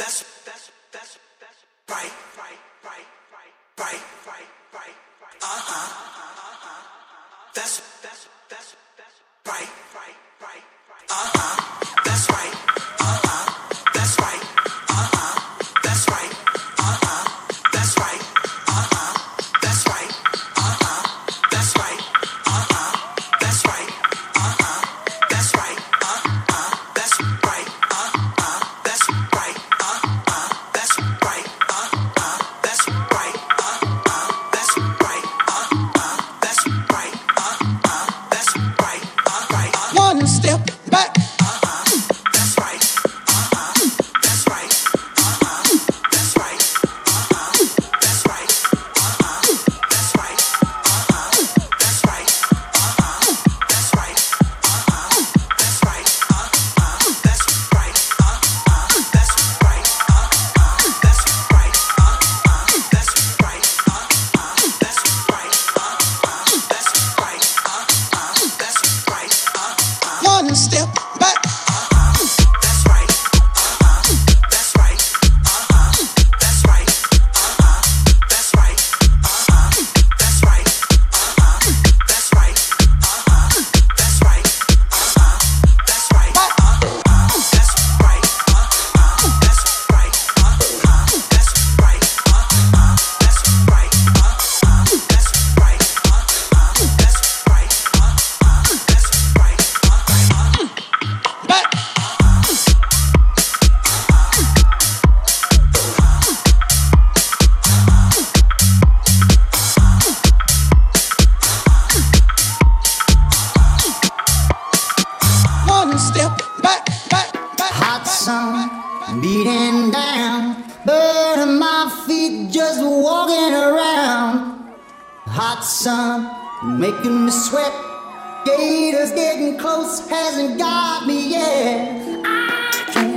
That's on, beating down, but my feet just walking around. Hot sun making me sweat. Gators getting close, hasn't got me yet. I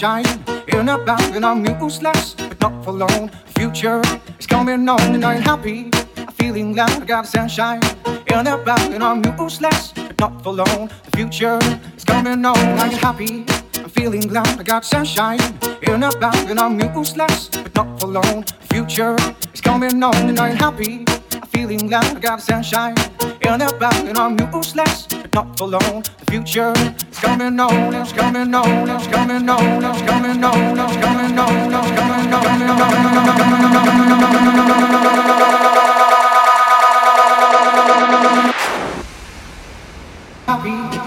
sunshine in a bag and I'm useless, but not for long. future is coming on and I'm happy. I'm feeling glad I got sunshine in a bag and I'm useless, but not for long. The future is coming on and I'm happy. I'm feeling glad I got sunshine in a bag and I'm useless, but not for long. The future is coming on and I'm happy. I'm feeling glad I got sunshine in a bag and I'm useless, not for long future is coming on, it's coming on, it's coming on, it's coming on, it's coming on, it's coming on, it's coming on. Happy.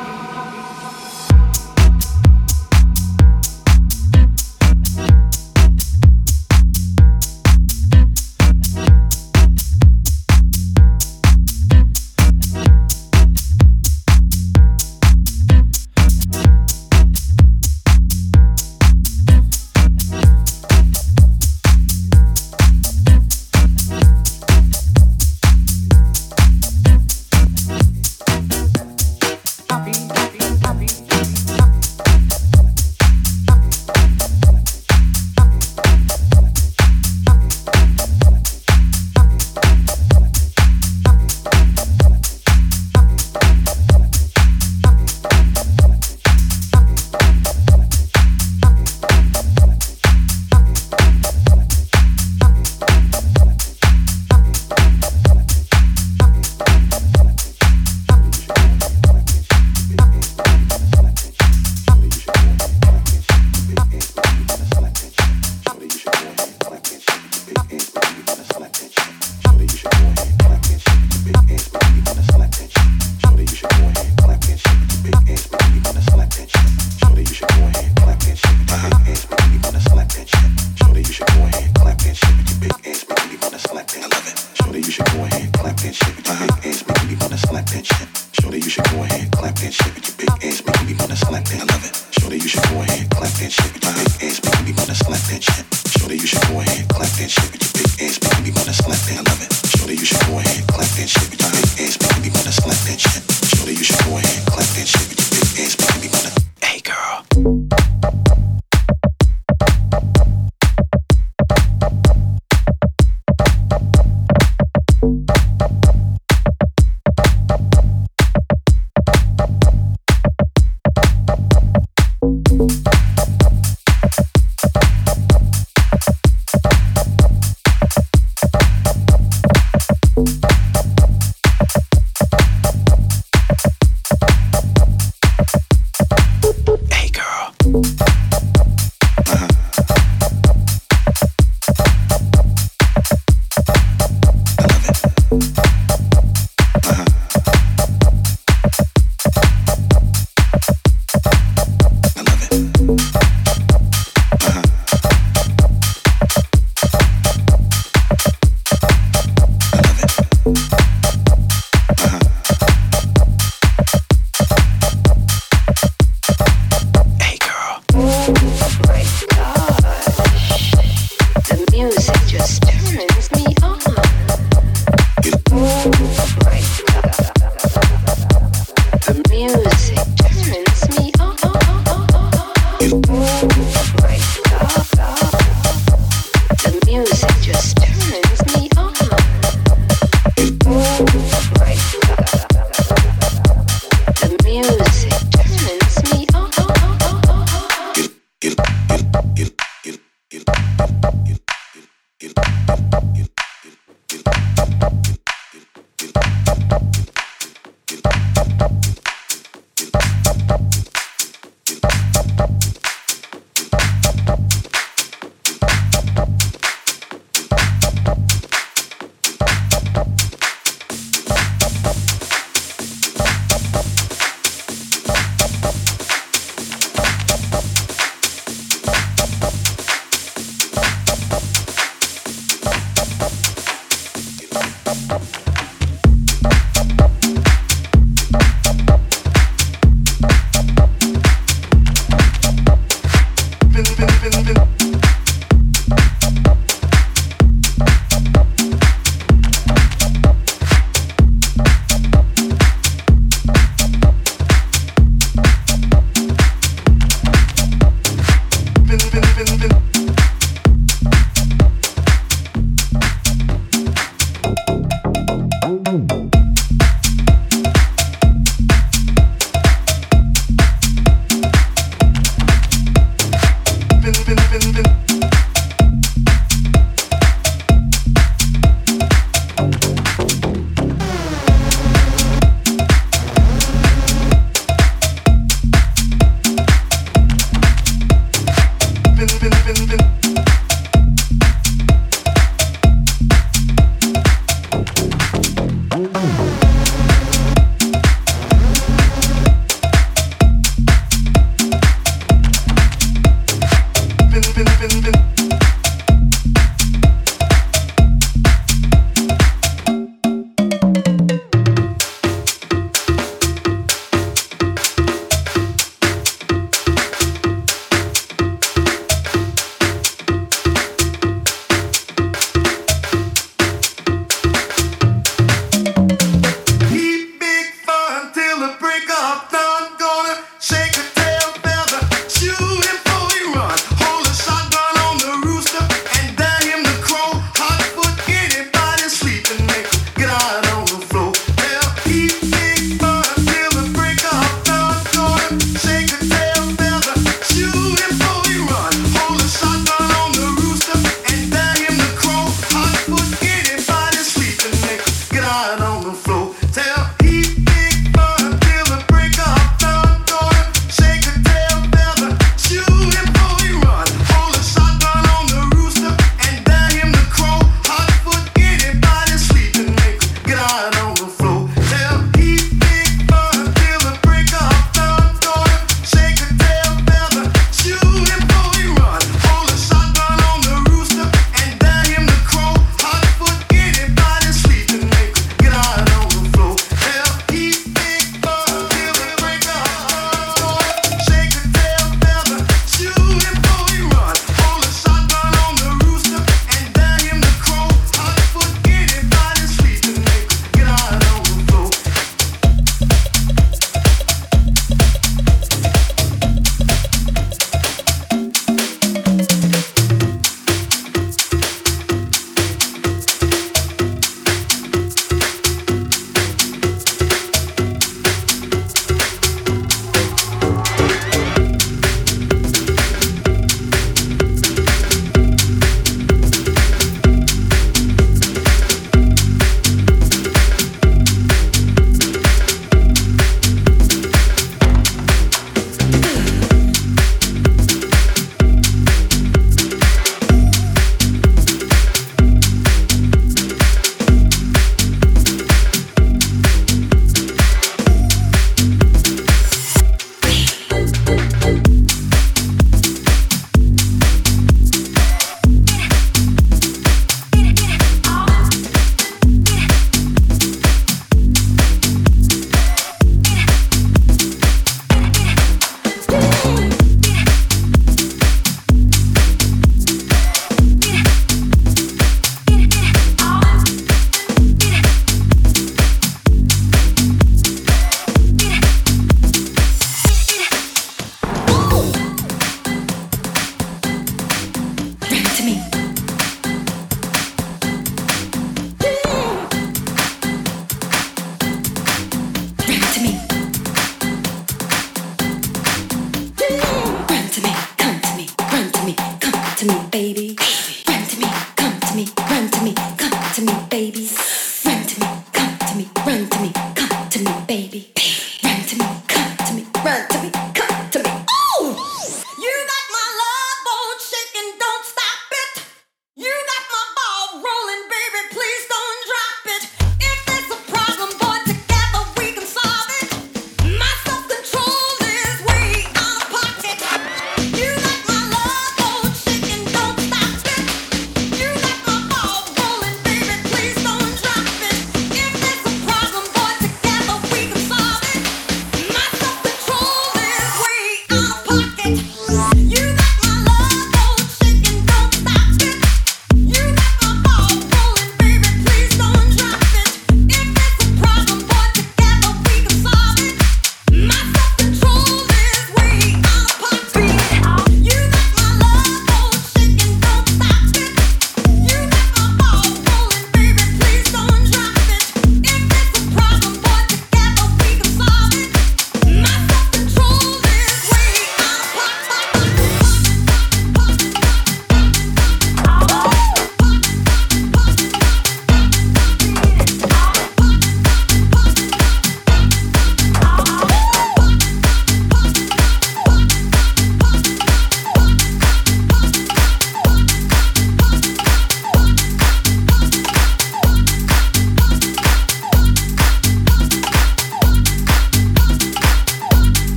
been, been, been, been.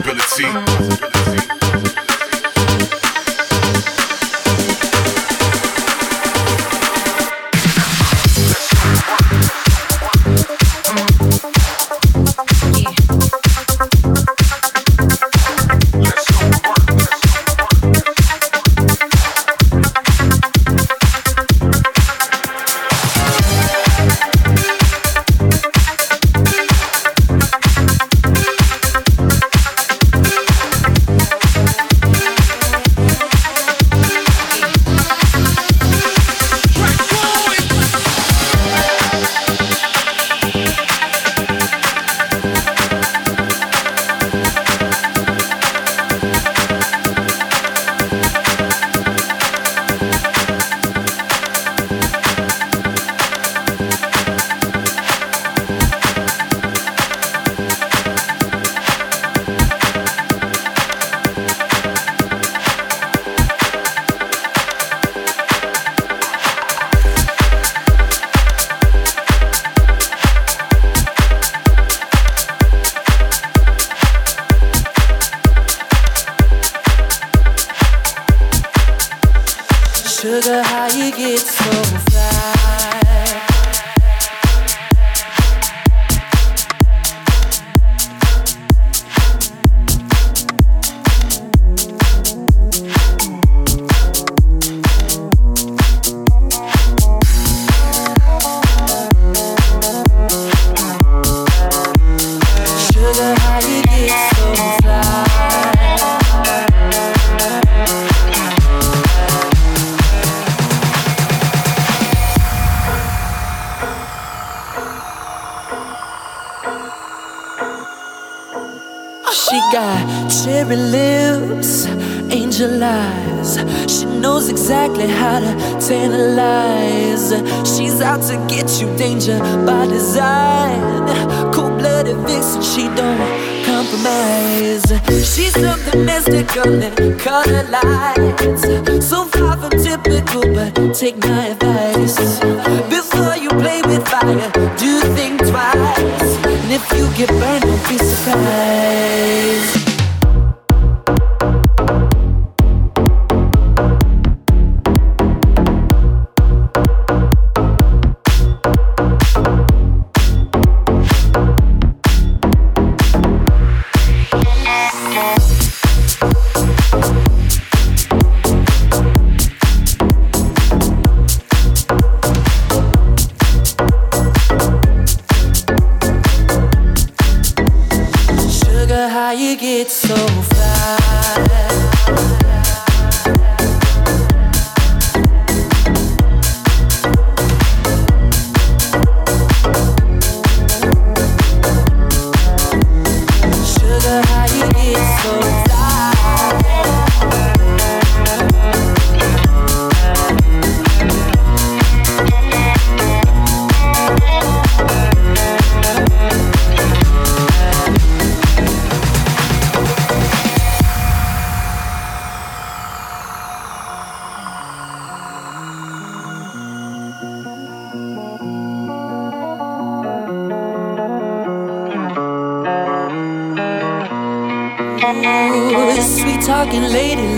Ability. exactly how to tantalize. She's out to get you, danger by design. Cold blooded vixen, she don't compromise. She's something mystical and color lights. So far from typical, but take my advice. Before you play with fire, do think twice. And if you get burned, don't be surprised.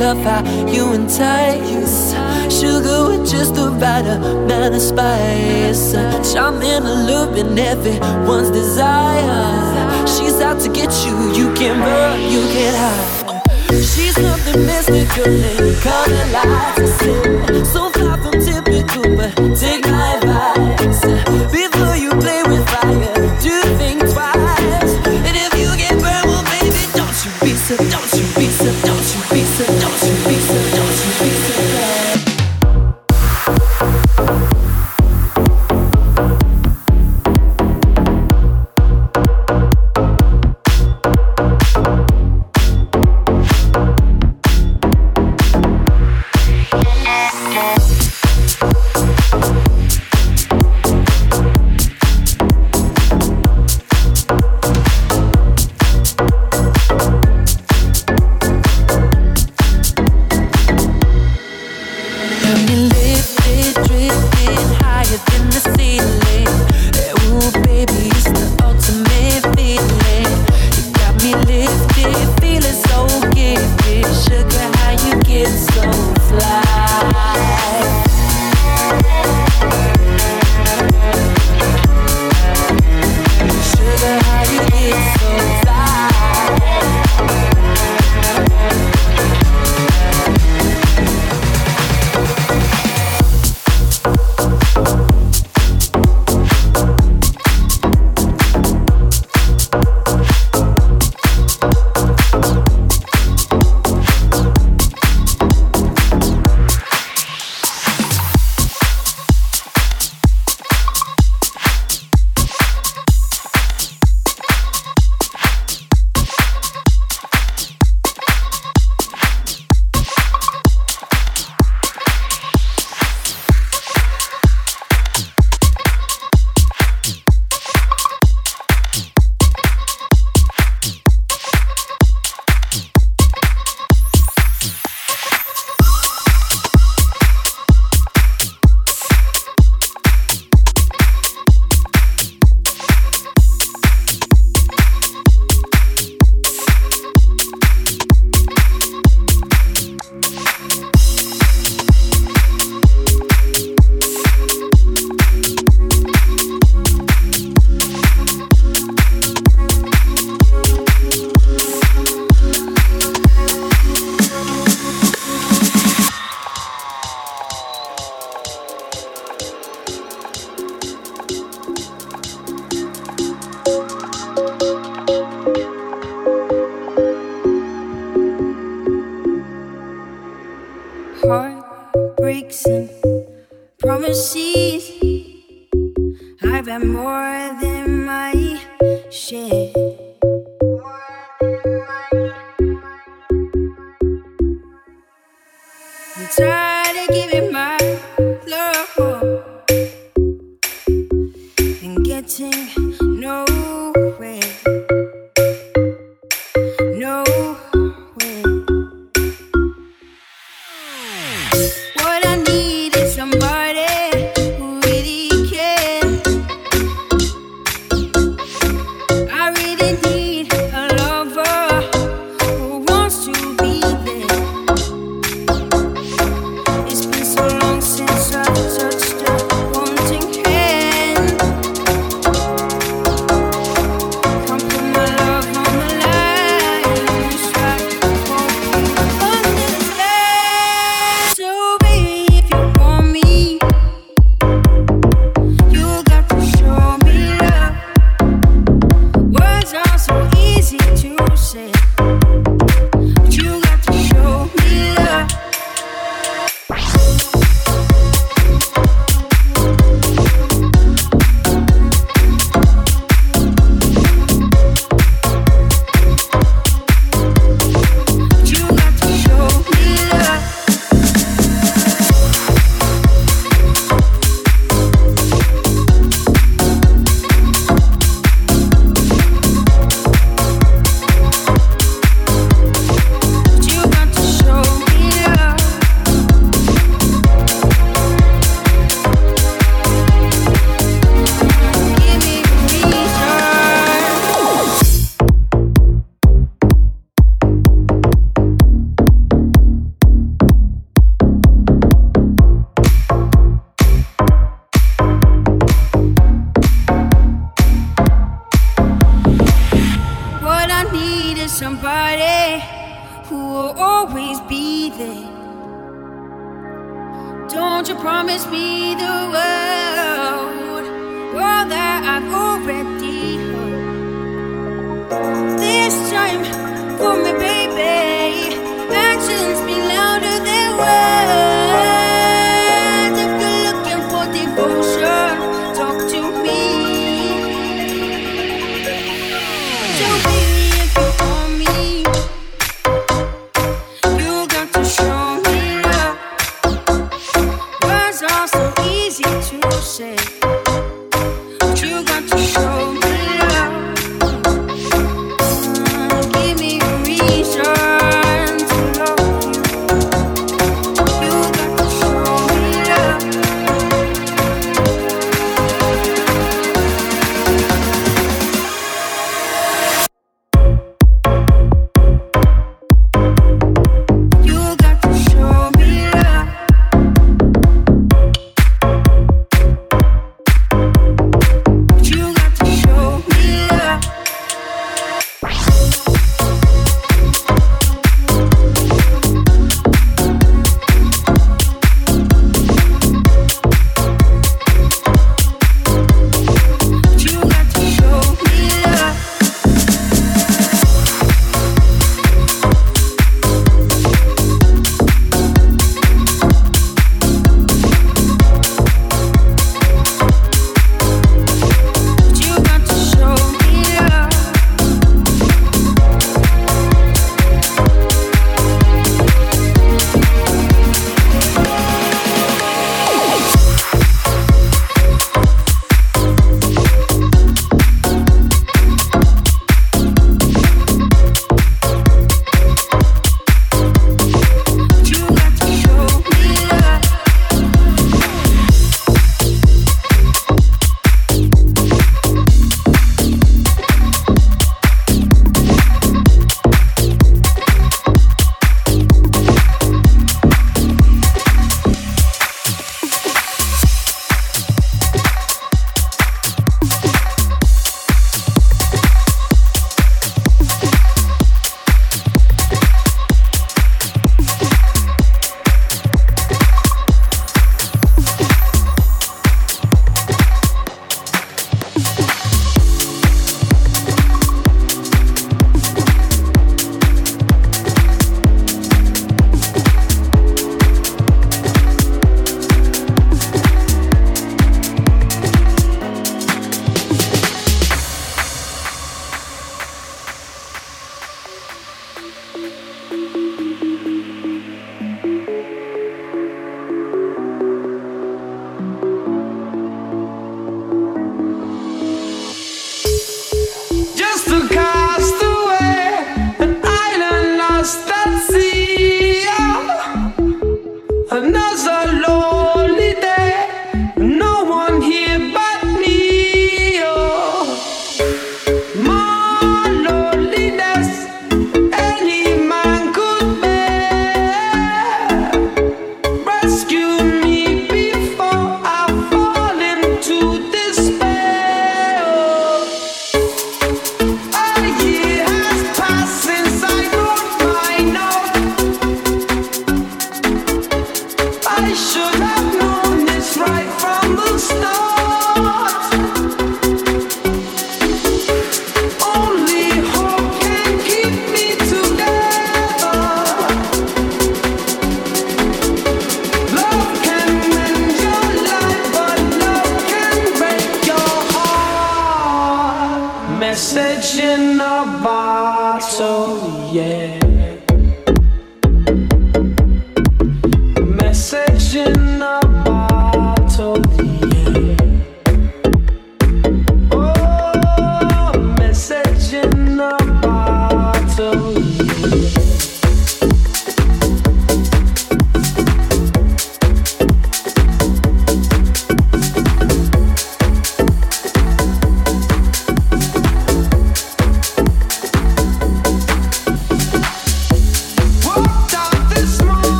love how you entice. Sugar with just the right amount of spice. I'm in a loop and everyone's desire. She's out to get you, you can't run, you can't hide. She's something mystical and color lights. So far from typical, but take my advice. Before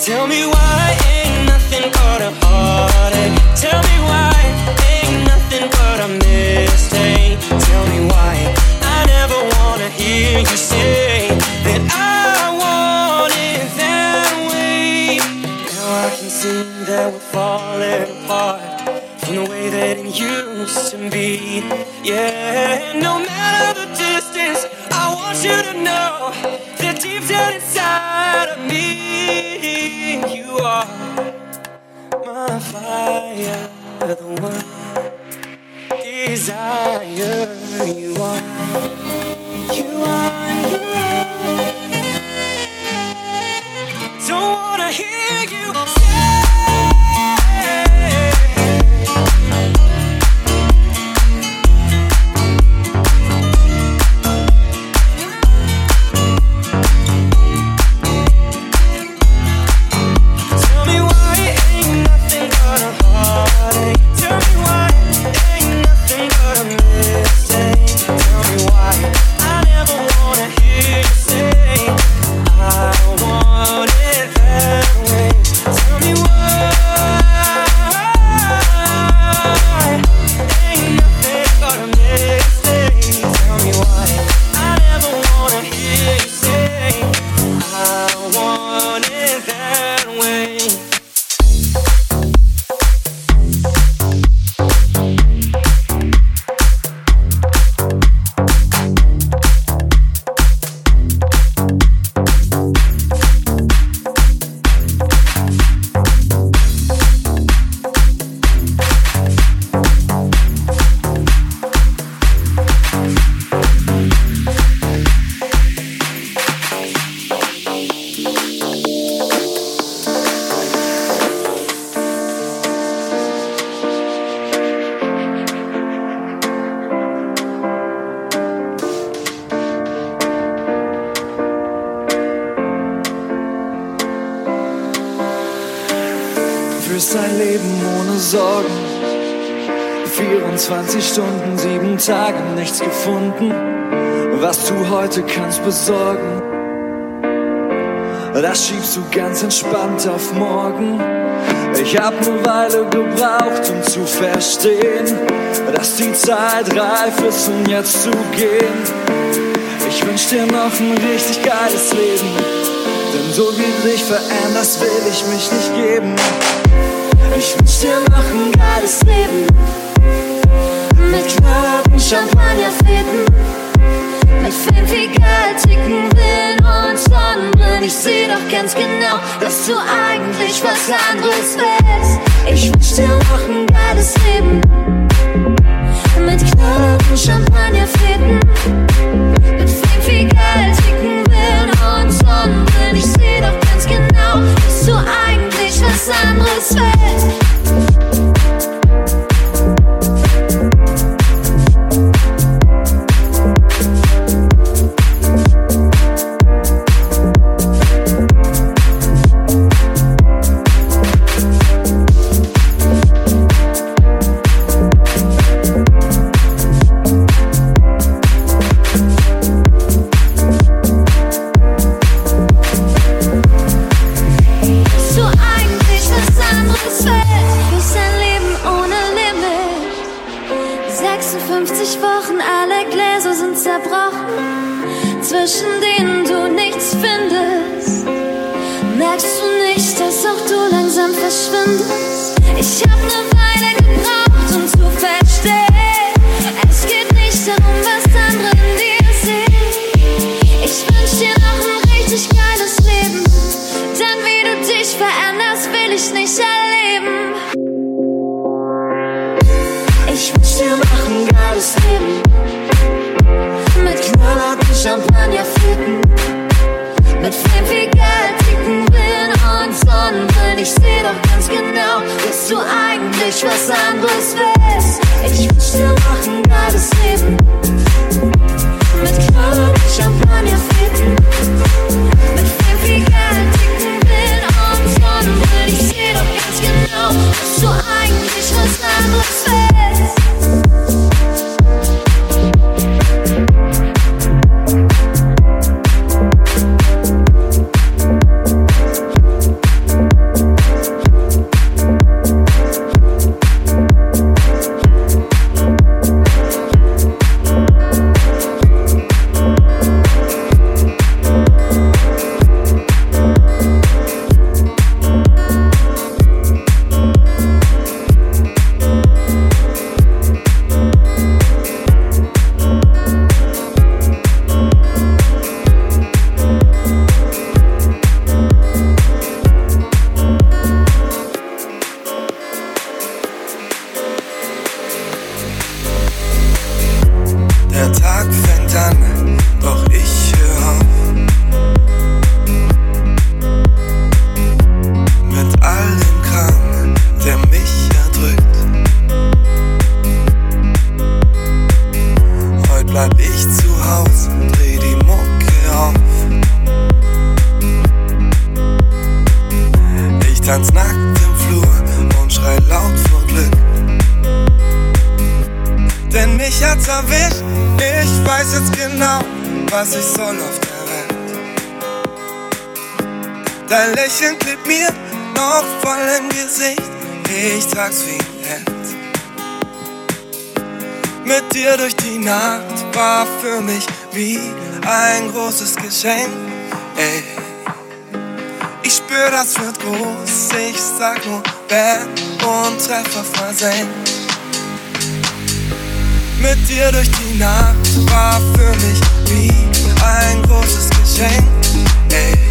Tell me why ain't nothing caught a heartache. Tell me why ain't nothing but a mistake. Tell me why I never wanna hear you say that I want it that way. Now I can see that we're falling apart from the way that it used to be. Yeah, no matter the distance, I want you to know that deep down inside of me are my fire, the one desire. You are, you are, you are. Don't wanna hear you. 24 Stunden, sieben Tage, nichts gefunden, was du heute kannst besorgen. Das schiebst du ganz entspannt auf morgen. Ich hab ne Weile gebraucht, um zu verstehen, dass die Zeit reif ist, um jetzt zu gehen. Ich wünsch dir noch ein richtig geiles Leben, denn so wie du dich veränderst, will ich mich nicht geben. Ich wünsch dir noch ein geiles Leben, mit knallharten Champagnerfäden, mit Fame, viel Geld, dicken Willen und Sonnenbrillen. Ich seh doch ganz genau, dass du eigentlich was anderes willst. Ich wünsch dir noch ein geiles Leben, mit knallharten Champagnerfäden, mit Fame, viel Geld, dicken Willen und Sonnenbrillen. Ich seh doch ganz genau, dass du eigentlich was anderes willst. 56 Wochen, alle Gläser sind zerbrochen. Zwischen denen du nichts findest. Merkst du nicht, dass auch du langsam verschwindest? Ich hab ne Weile gebraucht, knallharten Champagnerflippen. Mit Fame, viel Geld, dicken Willen und Sonnenbrillen. Ich seh doch ganz genau, dass du eigentlich was anderes willst. Ich wünsch dir noch ein geiles Leben. Mit knallharten Champagnerflippen. Mit Fame, viel Geld, dicken Willen und Sonnenbrillen. Ich seh doch ganz genau, dass du eigentlich was anderes willst. Dein Lächeln klebt mir noch voll im Gesicht, ich trag's wie ein Held. Mit dir durch die Nacht war für mich wie ein großes Geschenk, ey. Ich spür, das wird groß, ich sag nur Band und Treffer versenkt. Mit dir durch die Nacht war für mich wie ein großes Geschenk. Ey.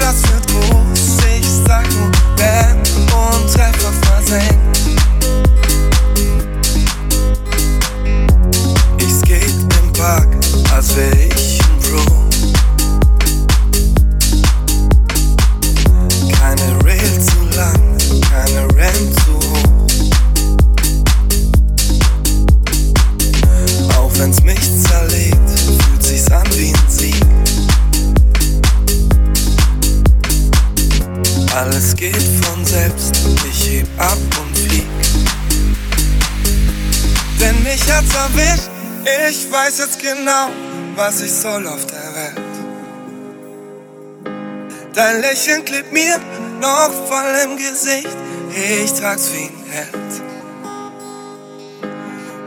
Das wird groß. Ich sag nur Band und Treffer versenkt. Ich skate im Park, als wär ich ein Pro. Erwischt, ich weiß jetzt genau, was ich soll auf der Welt. Dein Lächeln klebt mir noch voll im Gesicht, ich trag's wie ein Held.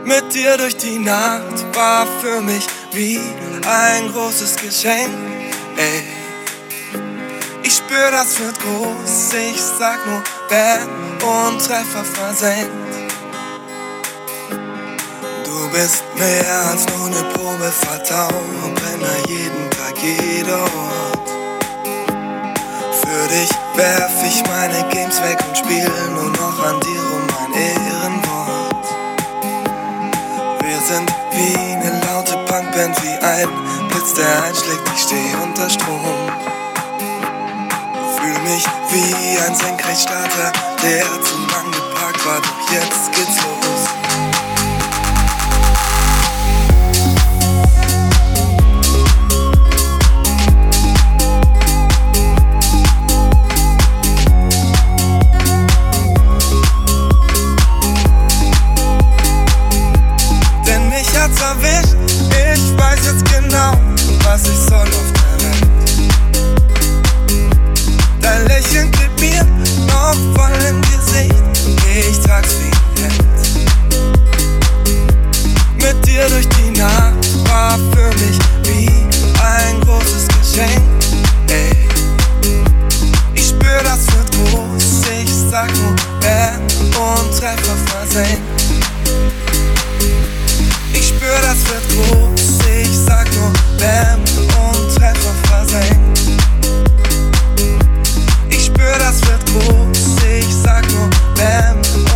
Mit dir durch die Nacht war für mich wie ein großes Geschenk. Ey, ich spür, das wird groß. Ich sag nur Bam und Treffer versenkt. Bist mehr als nur eine Probe Vertrauen. Brenne jeden Tag, jeder Ort. Für dich werf ich meine Games weg und spiel nur noch an dir um mein Ehrenwort. Wir sind wie eine laute Punkband, wie ein Blitz, der einschlägt. Ich steh unter Strom. Fühl mich wie ein Senkrechtstarter, der zu lang geparkt war, doch jetzt geht's los. Weiß jetzt genau, was ich soll auf der Welt. Dein Lächeln klebt mir noch voll im Gesicht, ich trag's wie ein Hemd. Mit dir durch die Nacht war für mich wie ein großes Geschenk. Ey. Ich spür, das wird groß, ich sag nur Bam und Treffer versenkt. Ich spür, das wird groß. Ich sag nur Bam und Treffer versenkt. Ich spür, das wird groß. Ich sag nur Bam und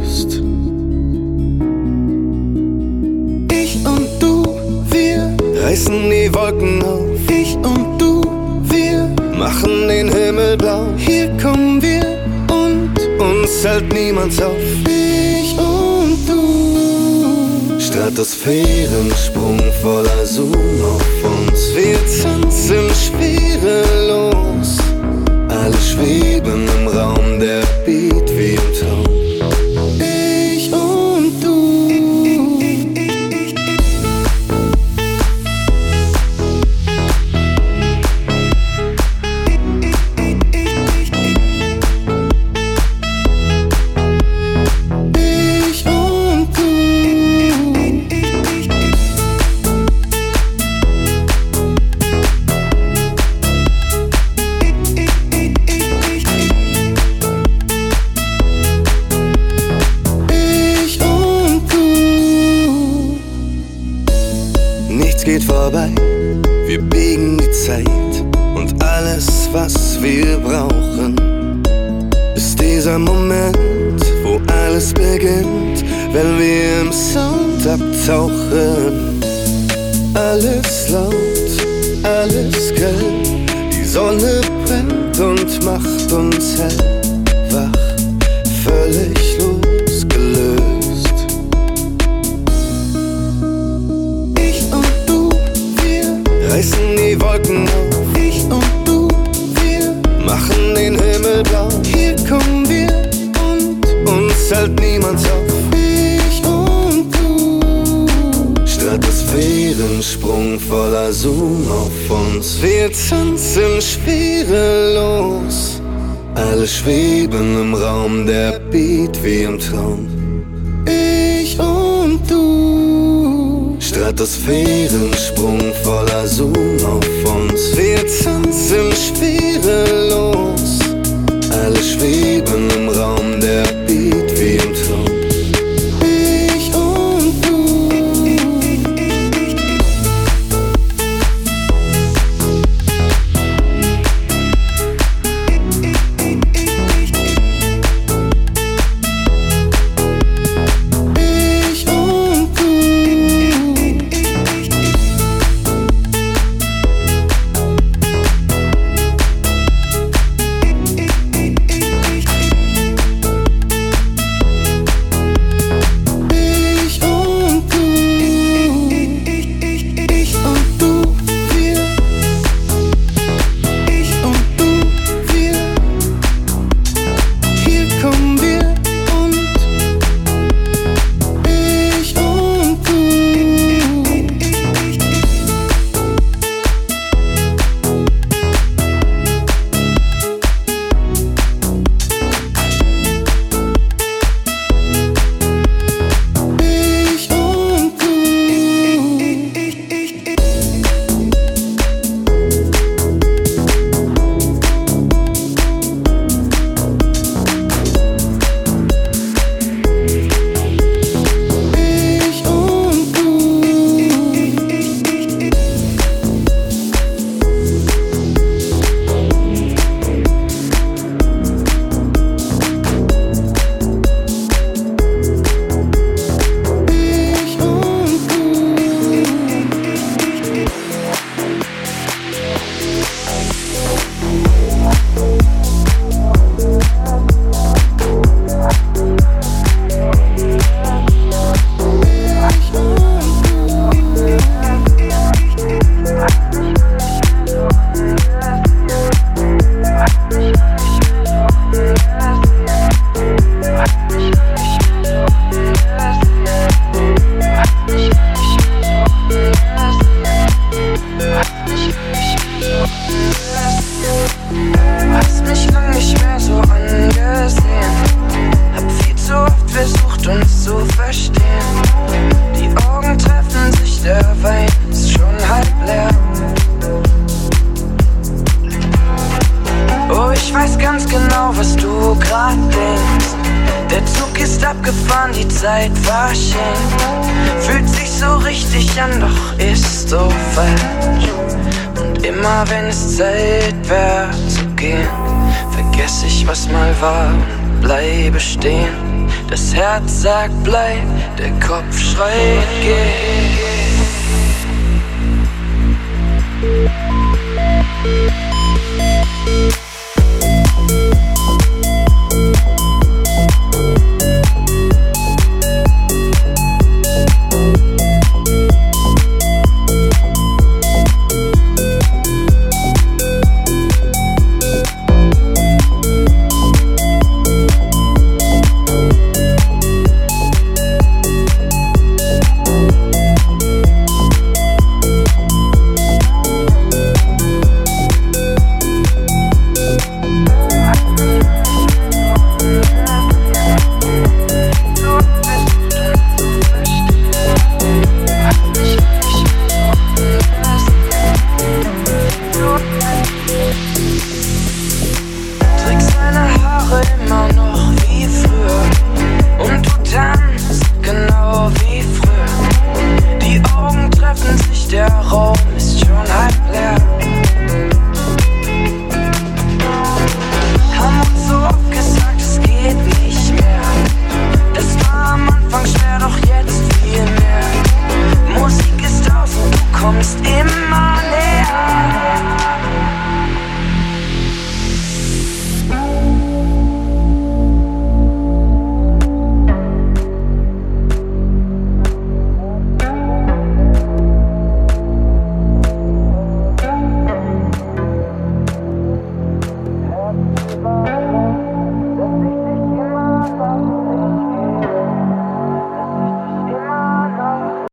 Reißen die Wolken auf. Ich und du, wir machen den Himmel blau. Hier kommen wir und uns hält niemand auf. Ich und du. Stratosphärensprung voller Zoom auf uns. Wir tanzen schwerelos. Alle schweben im Raum, der Beat wie vorbei, wir biegen die Zeit und alles, was wir brauchen, ist dieser Moment, wo alles beginnt, wenn wir im Sound abtauchen. Alles laut, alles grell, die Sonne brennt und macht uns hellwach, reißen die Wolken auf. Ich und du, wir machen den Himmel blau. Hier kommen wir und uns hält niemand auf. Ich und du, Stratosphärensprung voller Zoom auf uns. Wir tanzen schwerelos. Alle schweben im Raum, der Beat wie im Traum. Stratosphärensprung voller Zoom auf uns. Wir tanzen schwerelos. Alle schweben falsch. Und immer wenn es Zeit wär zu gehen, vergess ich, was mal war und bleibe stehen. Das Herz sagt bleib, der Kopf schreit geh.